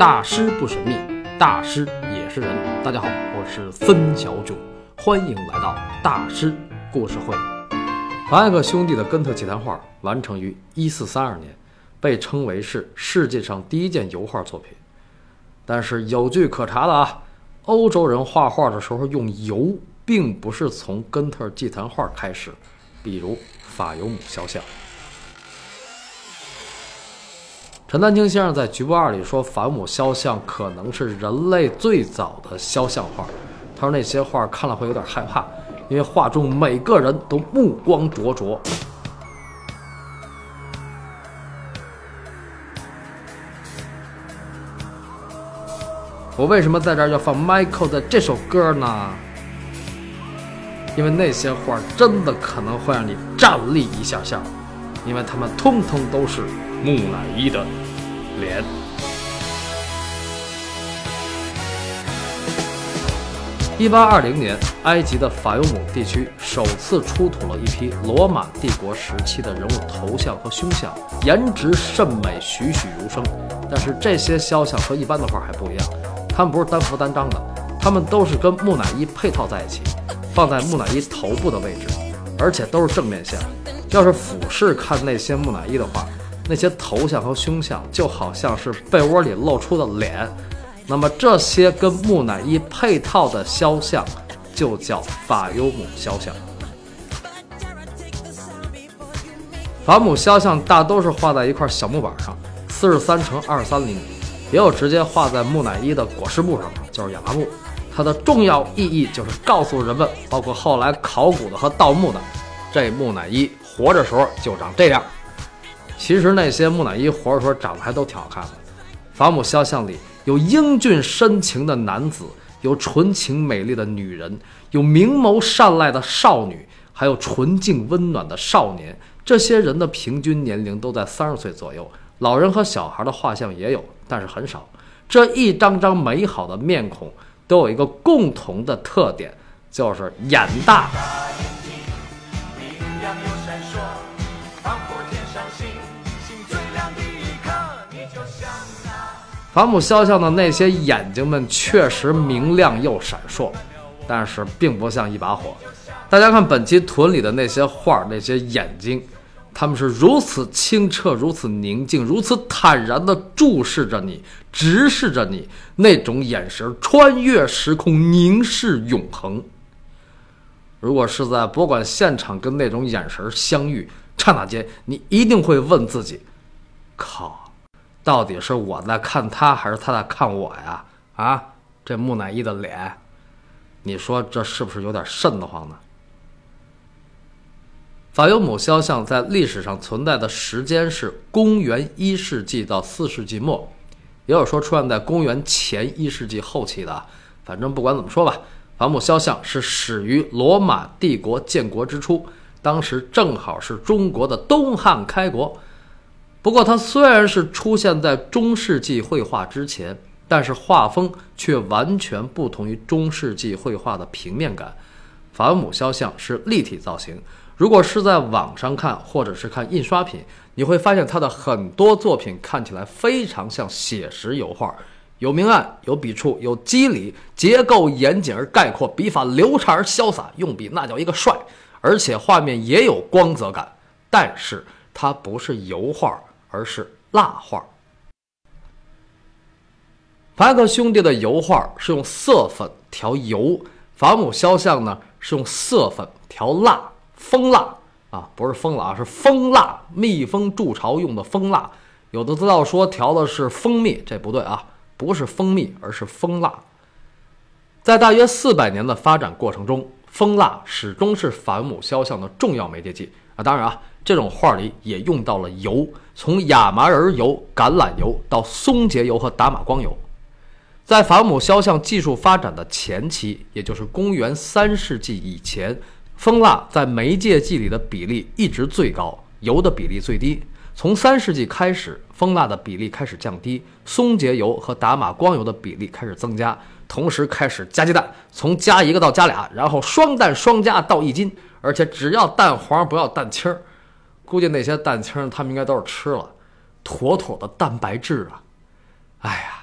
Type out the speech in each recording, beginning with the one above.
大师不神秘，大师也是人。大家好，我是孙小九，欢迎来到大师故事会。凡艾克兄弟的根特祭坛画完成于一四三二年，被称为是世界上第一件油画作品。但是有据可查的啊，欧洲人画画的时候用油，并不是从根特祭坛画开始，比如法尤姆肖像。陈丹青先生在《局部二》里说，法姆肖像可能是人类最早的肖像画。他说那些画看了会有点害怕，因为画中每个人都目光灼灼。我为什么在这儿要放 Michael 的这首歌呢？因为那些画真的可能会让你站立一下下，因为他们通通都是。木乃伊的脸。一八二零年，埃及的法尤姆地区首次出土了一批罗马帝国时期的人物头像和胸像，颜值甚美，栩栩如生。但是这些肖像和一般的画还不一样，它们不是单幅单张的，它们都是跟木乃伊配套在一起，放在木乃伊头部的位置，而且都是正面像。要是俯视看那些木乃伊的话，那些头像和胸像就好像是被窝里露出的脸，那么这些跟木乃伊配套的肖像就叫法尤姆肖像。法姆肖像大都是画在一块小木板上，四十三乘二三厘米，也有直接画在木乃伊的裹尸布上的，就是亚麻布。它的重要意义就是告诉人们，包括后来考古的和盗墓的，这木乃伊活着时候就长这样。其实那些木乃伊活着时候长得还都挺好看的。法姆肖像里有英俊深情的男子，有纯情美丽的女人，有明眸善睐的少女，还有纯净温暖的少年。这些人的平均年龄都在三十岁左右。老人和小孩的画像也有，但是很少。这一张张美好的面孔都有一个共同的特点，就是眼大。明亮又闪烁。磅礴天上星法姆肖像的那些眼睛们确实明亮又闪烁，但是并不像一把火。大家看本期屯里的那些画，那些眼睛，他们是如此清澈、如此宁静、如此坦然地注视着你，直视着你，那种眼神穿越时空，凝视永恒。如果是在博物馆现场跟那种眼神相遇，刹那间，你一定会问自己：靠！到底是我在看他，还是他在看我呀？啊，这木乃伊的脸，你说这是不是有点瘆得慌呢？法尤姆肖像在历史上存在的时间是公元一世纪到四世纪末，也有说出现在公元前一世纪后期的。反正不管怎么说吧，法姆肖像是始于罗马帝国建国之初，当时正好是中国的东汉开国。不过，它虽然是出现在中世纪绘画之前，但是画风却完全不同于中世纪绘画的平面感。法姆肖像是立体造型，如果是在网上看或者是看印刷品，你会发现他的很多作品看起来非常像写实油画，有明暗，有笔触，有肌理，结构严谨而概括，笔法流畅而潇洒，用笔那叫一个帅，而且画面也有光泽感，但是它不是油画。而是蜡画。法克兄弟的油画是用色粉调油，法姆肖像呢是用色粉调蜡，蜂蜡啊，不是蜂蜡，是蜂蜡，蜜蜂筑巢用的蜂蜡。有的资料说调的是蜂蜜，这不对啊，不是蜂蜜，而是蜂蜡。在大约四百年的发展过程中，蜂蜡始终是法姆肖像的重要媒介剂啊。当然啊。这种画里也用到了油，从亚麻仁油、橄榄油到松节油和打马光油。在法姆肖像技术发展的前期，也就是公元三世纪以前，蜂蜡在媒介剂里的比例一直最高，油的比例最低。从三世纪开始，蜂蜡的比例开始降低，松节油和打马光油的比例开始增加，同时开始加鸡蛋，从加一个到加俩，然后双蛋双加到一斤，而且只要蛋黄不要蛋清儿。估计那些蛋清他们应该都是吃了，妥妥的蛋白质啊！哎呀，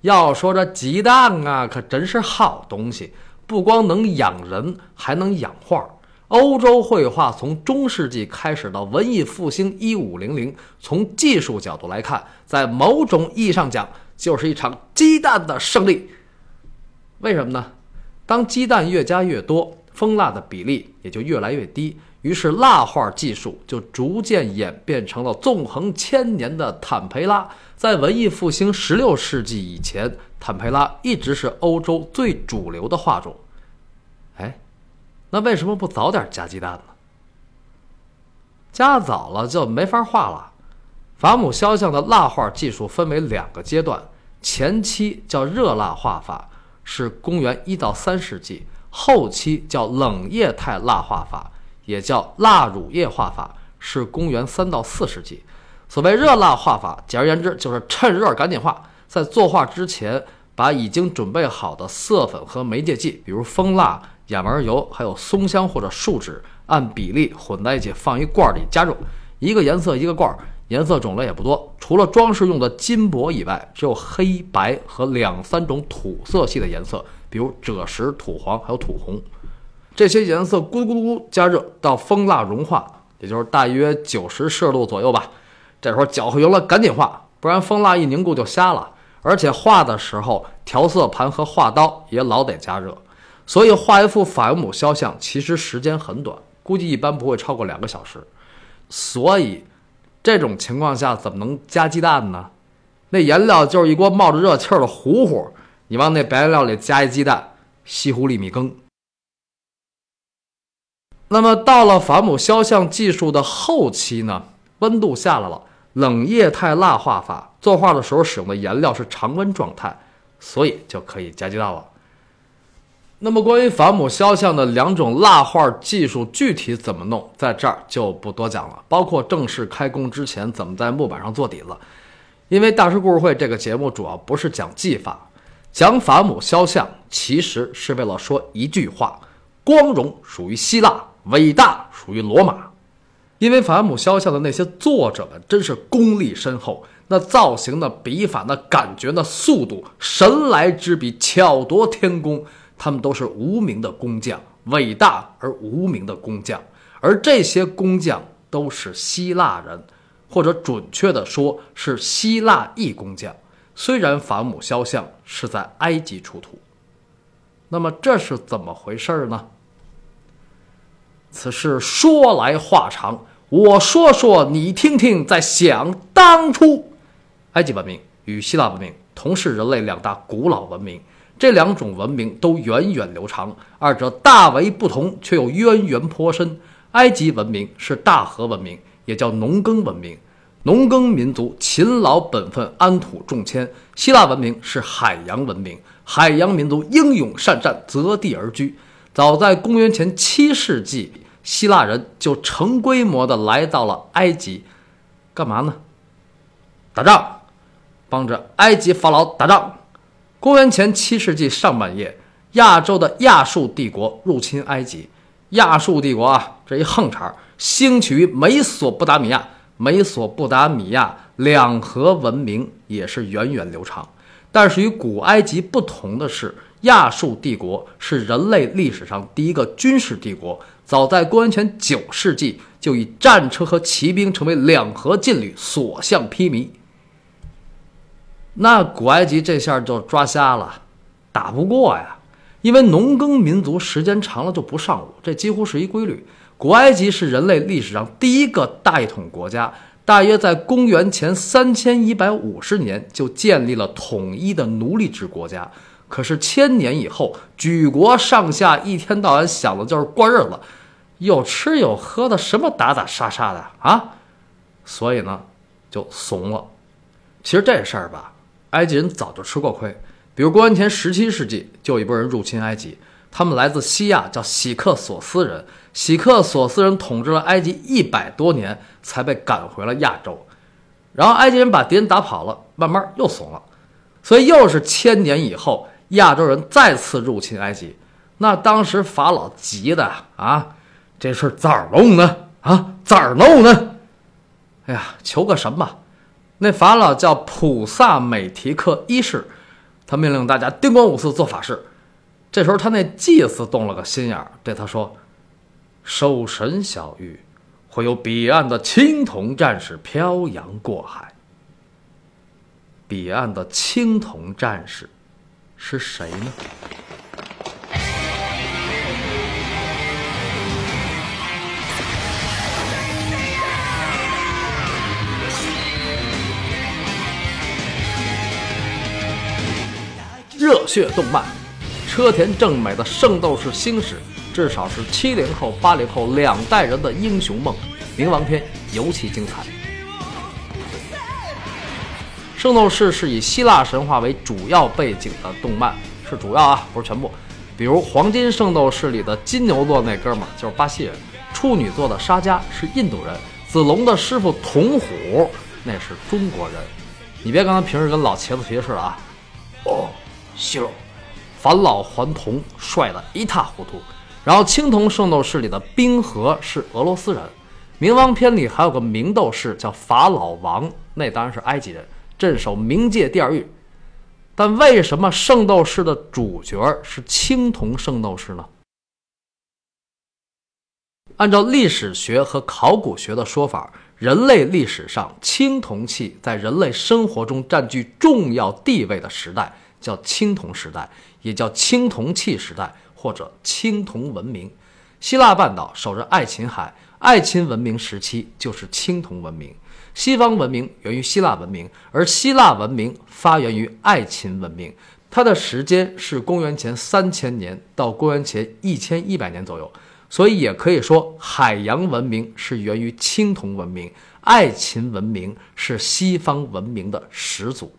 要说这鸡蛋啊，可真是好东西，不光能养人，还能养画。欧洲绘画从中世纪开始到文艺复兴一五零零，从技术角度来看，在某种意义上讲，就是一场鸡蛋的胜利。为什么呢？当鸡蛋越加越多，蜂蜡的比例也就越来越低，于是蜡画技术就逐渐演变成了纵横千年的坦培拉。在文艺复兴十六世纪以前，坦培拉一直是欧洲最主流的画种。哎，那为什么不早点加鸡蛋呢？加早了就没法画了。法姆肖像的蜡画技术分为两个阶段，前期叫热蜡画法，是公元一到三世纪；后期叫冷液态蜡画法，也叫蜡乳液画法，是公元三到四世纪。所谓热蜡画法，简而言之就是趁热赶紧画。在作画之前，把已经准备好的色粉和媒介剂，比如蜂蜡、亚麻油，还有松香或者树脂，按比例混在一起，放一罐里加热。一个颜色一个罐儿，颜色种类也不多，除了装饰用的金箔以外，只有黑白和两三种土色系的颜色，比如赭石、土黄还有土红。这些颜色咕咕咕加热到蜂蜡融化，也就是大约九十摄氏度左右吧。这时候搅和匀了，赶紧画，不然蜂蜡一凝固就瞎了。而且画的时候，调色盘和画刀也老得加热。所以画一幅法姆肖像其实时间很短，估计一般不会超过两个小时。所以这种情况下怎么能加鸡蛋呢？那颜料就是一锅冒着热气儿的糊糊，你往那白颜料里加一鸡蛋，西湖粒米羹。那么到了法母肖像技术的后期呢，温度下来了。冷液态蜡画法作画的时候使用的颜料是常温状态，所以就可以加鸡蛋了。那么关于法姆肖像的两种蜡画技术具体怎么弄，在这儿就不多讲了。包括正式开工之前怎么在木板上做底子，因为大师故事会这个节目主要不是讲技法，讲法姆肖像其实是为了说一句话：光荣属于希腊，伟大属于罗马。因为法姆肖像的那些作者们真是功力深厚，那造型、的笔法、那感觉、那速度，神来之笔，巧夺天工。他们都是无名的工匠，伟大而无名的工匠。而这些工匠都是希腊人，或者准确的说是希腊裔工匠。虽然法姆肖像是在埃及出土，那么这是怎么回事呢？此事说来话长。我说说你听听，在想当初，埃及文明与希腊文明同是人类两大古老文明，这两种文明都源远流长，二者大为不同，却又渊源颇深。埃及文明是大河文明，也叫农耕文明，农耕民族勤劳本分，安土重迁；希腊文明是海洋文明，海洋民族英勇善战，择地而居。早在公元前七世纪。希腊人就成规模的来到了埃及，干嘛呢？打仗，帮着埃及法老打仗。公元前七世纪上半叶，亚洲的亚述帝国入侵埃及。亚述帝国啊，这一横茬兴起于美索不达米亚。美索不达米亚两河文明也是源远流长，但是与古埃及不同的是，亚述帝国是人类历史上第一个军事帝国。早在公元前九世纪，就以战车和骑兵成为两河劲旅，所向披靡。那古埃及这下就抓瞎了，打不过呀，因为农耕民族时间长了就不上武，这几乎是一规律。古埃及是人类历史上第一个大一统国家，大约在公元前三千一百五十年就建立了统一的奴隶制国家。可是千年以后，举国上下一天到晚想的就是过日子，有吃有喝的，什么打打杀杀的啊？所以呢，就怂了。其实这事儿吧，埃及人早就吃过亏。比如公元前十七世纪，就有一波人入侵埃及，他们来自西亚，叫喜克索斯人。喜克索斯人统治了埃及一百多年，才被赶回了亚洲。然后埃及人把敌人打跑了，慢慢又怂了。所以又是千年以后。亚洲人再次入侵埃及，那当时法老急的啊，这事儿咋弄呢？啊，咋弄呢？哎呀，求个神吧！那法老叫普萨美提克一世，他命令大家叮咣五四做法事。这时候，他那祭司动了个心眼儿，对他说：“守神小玉，会有彼岸的青铜战士漂洋过海。彼岸的青铜战士是谁呢？”热血动漫，车田正美的《圣斗士星矢》，至少是七零后、八零后两代人的英雄梦。冥王篇尤其精彩。《圣斗士》是以希腊神话为主要背景的动漫，是主要啊，不是全部。比如《黄金圣斗士》里的金牛座那哥们儿就是巴西人，处女座的沙加是印度人，子龙的师傅童虎那是中国人。你别刚才平时跟老茄子皮似的啊。哦。西罗，返老还童，帅得一塌糊涂。然后青铜圣斗士里的冰河是俄罗斯人，冥王篇里还有个冥斗士叫法老王，那当然是埃及人，镇守冥界第二域。但为什么圣斗士的主角是青铜圣斗士呢？按照历史学和考古学的说法，人类历史上青铜器在人类生活中占据重要地位的时代。叫青铜时代，也叫青铜器时代，或者青铜文明。希腊半岛守着爱琴海，爱琴文明时期就是青铜文明。西方文明源于希腊文明，而希腊文明发源于爱琴文明。它的时间是公元前三千年到公元前一千一百年左右，所以也可以说海洋文明是源于青铜文明，爱琴文明是西方文明的始祖。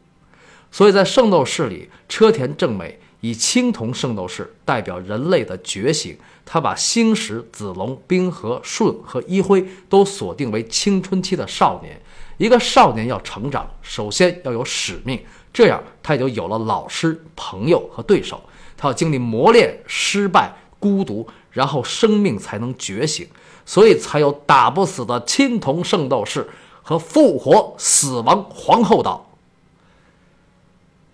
所以在圣斗士里，车田正美以青铜圣斗士代表人类的觉醒。他把星矢、子龙、冰河、舜和一辉都锁定为青春期的少年。一个少年要成长，首先要有使命，这样他也就有了老师、朋友和对手。他要经历磨练、失败、孤独，然后生命才能觉醒。所以才有打不死的青铜圣斗士和复活死亡皇后岛。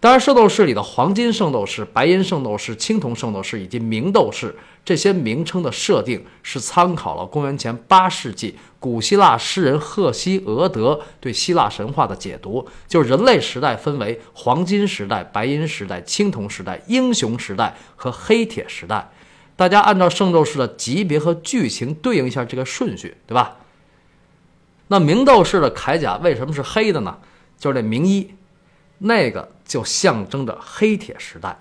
当然，圣斗士里的黄金圣斗士、白银圣斗士、青铜圣斗士以及明斗士这些名称的设定，是参考了公元前八世纪古希腊诗人赫西俄德对希腊神话的解读，就是人类时代分为黄金时代、白银时代、青铜时代、英雄时代和黑铁时代。大家按照圣斗士的级别和剧情对应一下这个顺序，对吧？那明斗士的铠甲为什么是黑的呢？就是这明衣。那个就象征着黑铁时代。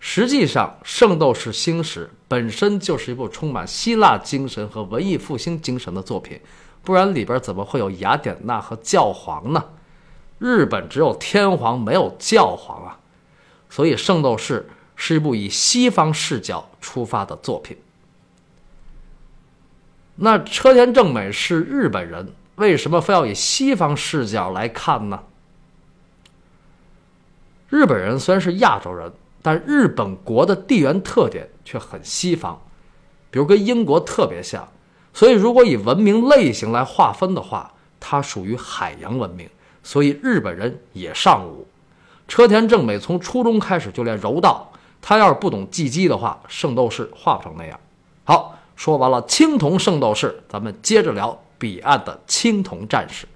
实际上，《圣斗士星矢》本身就是一部充满希腊精神和文艺复兴精神的作品，不然里边怎么会有雅典娜和教皇呢？日本只有天皇，没有教皇啊。所以，《圣斗士》是一部以西方视角出发的作品。那车田正美是日本人，为什么非要以西方视角来看呢？日本人虽然是亚洲人，但日本国的地缘特点却很西方，比如跟英国特别像，所以如果以文明类型来划分的话，它属于海洋文明，所以日本人也尚武。车田正美从初中开始就练柔道，他要是不懂技击的话，圣斗士画不成那样。好，说完了青铜圣斗士，咱们接着聊彼岸的青铜战士。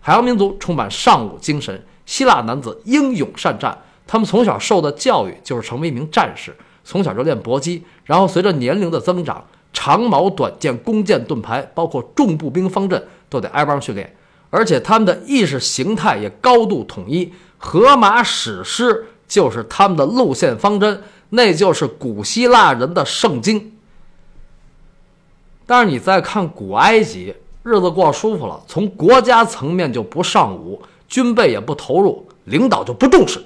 海洋民族充满尚武精神。希腊男子英勇善战，他们从小受的教育就是成为一名战士，从小就练搏击，然后随着年龄的增长，长矛、短剑、弓箭、盾牌，包括重步兵方阵，都得挨帮训练。而且他们的意识形态也高度统一，荷马史诗就是他们的路线方针，那就是古希腊人的圣经。但是你再看古埃及，日子过舒服了，从国家层面就不尚武。军备也不投入，领导就不重视。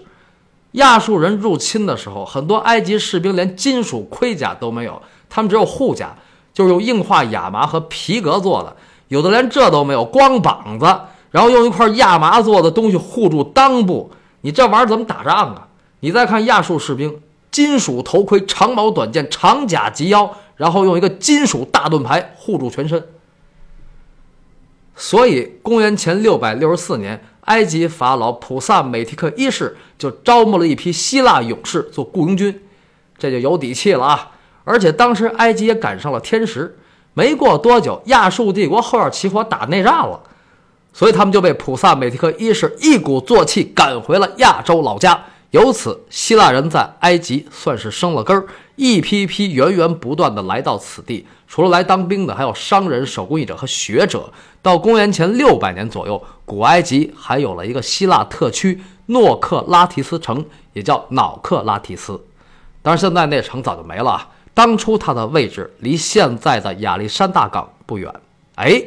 亚述人入侵的时候，很多埃及士兵连金属盔甲都没有，他们只有护甲，就是用硬化亚麻和皮革做的。有的连这都没有，光膀子，然后用一块亚麻做的东西护住裆部。你这玩意儿怎么打仗啊？你再看亚述士兵，金属头盔、长矛短剑、长甲及腰，然后用一个金属大盾牌护住全身。所以，公元前六百六十四年。埃及法老普萨美提克一世就招募了一批希腊勇士做雇佣军，这就有底气了啊！而且当时埃及也赶上了天时，没过多久，亚述帝国后院起火打内战了，所以他们就被普萨美提克一世一鼓作气赶回了亚洲老家。由此，希腊人在埃及算是生了根儿，一批批源源不断地来到此地。除了来当兵的，还有商人、手工艺者和学者。到公元前六百年左右，古埃及还有了一个希腊特区——诺克拉提斯城，也叫瑙克拉提斯。但是现在那城早就没了。当初它的位置离现在的亚历山大港不远。哎，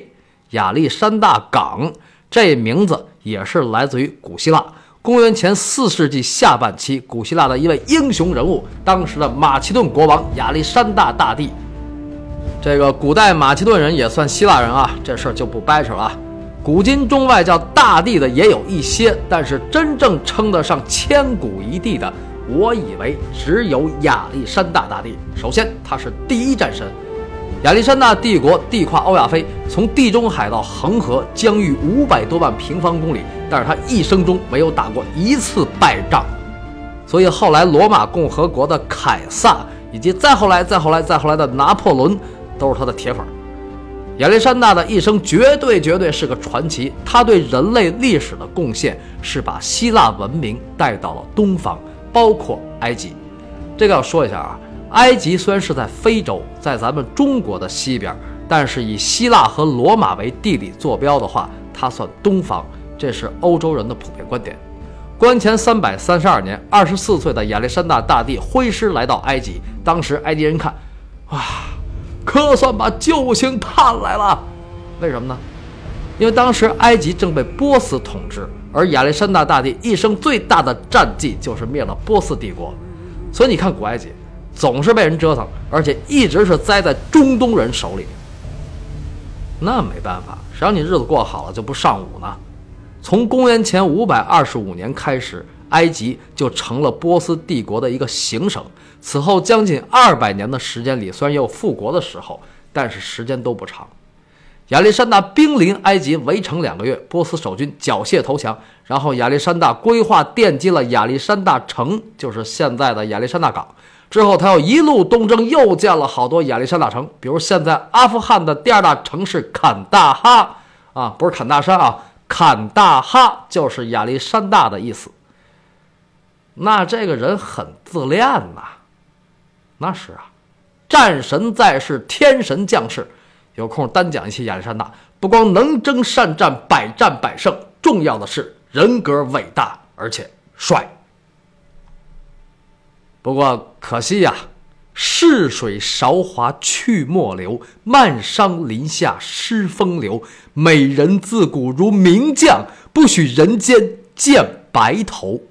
亚历山大港这名字也是来自于古希腊。公元前四世纪下半期，古希腊的一位英雄人物，当时的马其顿国王亚历山大大帝。这个古代马其顿人也算希腊人啊，这事儿就不掰扯了。古今中外叫大帝的也有一些，但是真正称得上千古一帝的，我以为只有亚历山大大帝。首先，他是第一战神。亚历山大帝国地跨欧亚非，从地中海到恒河，疆域五百多万平方公里。但是他一生中没有打过一次败仗，所以后来罗马共和国的凯撒，以及再后来、再后来、再后来的拿破仑，都是他的铁粉。亚历山大的一生绝对绝对是个传奇，他对人类历史的贡献是把希腊文明带到了东方，包括埃及。这个要说一下啊。埃及虽然是在非洲，在咱们中国的西边，但是以希腊和罗马为地理坐标的话，它算东方，这是欧洲人的普遍观点。公元前三百三十二年，二十四岁的亚历山大大帝挥师来到埃及，当时埃及人看，哇，可算把救星盼来了。为什么呢？因为当时埃及正被波斯统治，而亚历山大大帝一生最大的战绩就是灭了波斯帝国，所以你看古埃及。总是被人折腾，而且一直是栽在中东人手里。那没办法，谁让你日子过好了就不上武呢？从公元前五百二十五年开始，埃及就成了波斯帝国的一个行省。此后将近二百年的时间里，虽然也有复国的时候，但是时间都不长。亚历山大兵临埃及围城两个月，波斯守军缴械投降，然后亚历山大规划奠基了亚历山大城，就是现在的亚历山大港。之后，他又一路东征，又建了好多亚历山大城，比如现在阿富汗的第二大城市坎大哈啊，不是坎大山啊，坎大哈就是亚历山大的意思。那这个人很自恋呐，那是啊，战神在世，天神降世，有空单讲一期亚历山大，不光能征善战，百战百胜，重要的是人格伟大，而且帅。不过可惜呀，逝水韶华去莫留，漫伤林下失风流。美人自古如名将，不许人间见白头。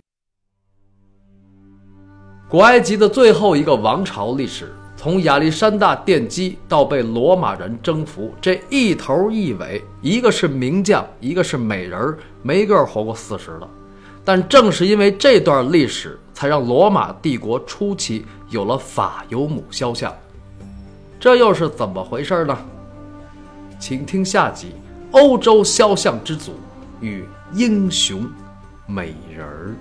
古埃及的最后一个王朝历史，从亚历山大奠基到被罗马人征服，这一头一尾，一个是名将，一个是美人，没个活过四十的。但正是因为这段历史，才让罗马帝国初期有了法尤姆肖像。这又是怎么回事呢？请听下集：欧洲肖像之祖与英雄美人儿。